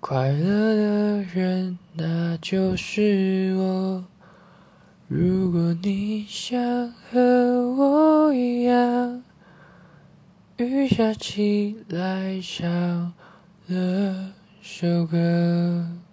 快乐的人那就是我。如果你想和我一样。雨下起来，唱了首歌。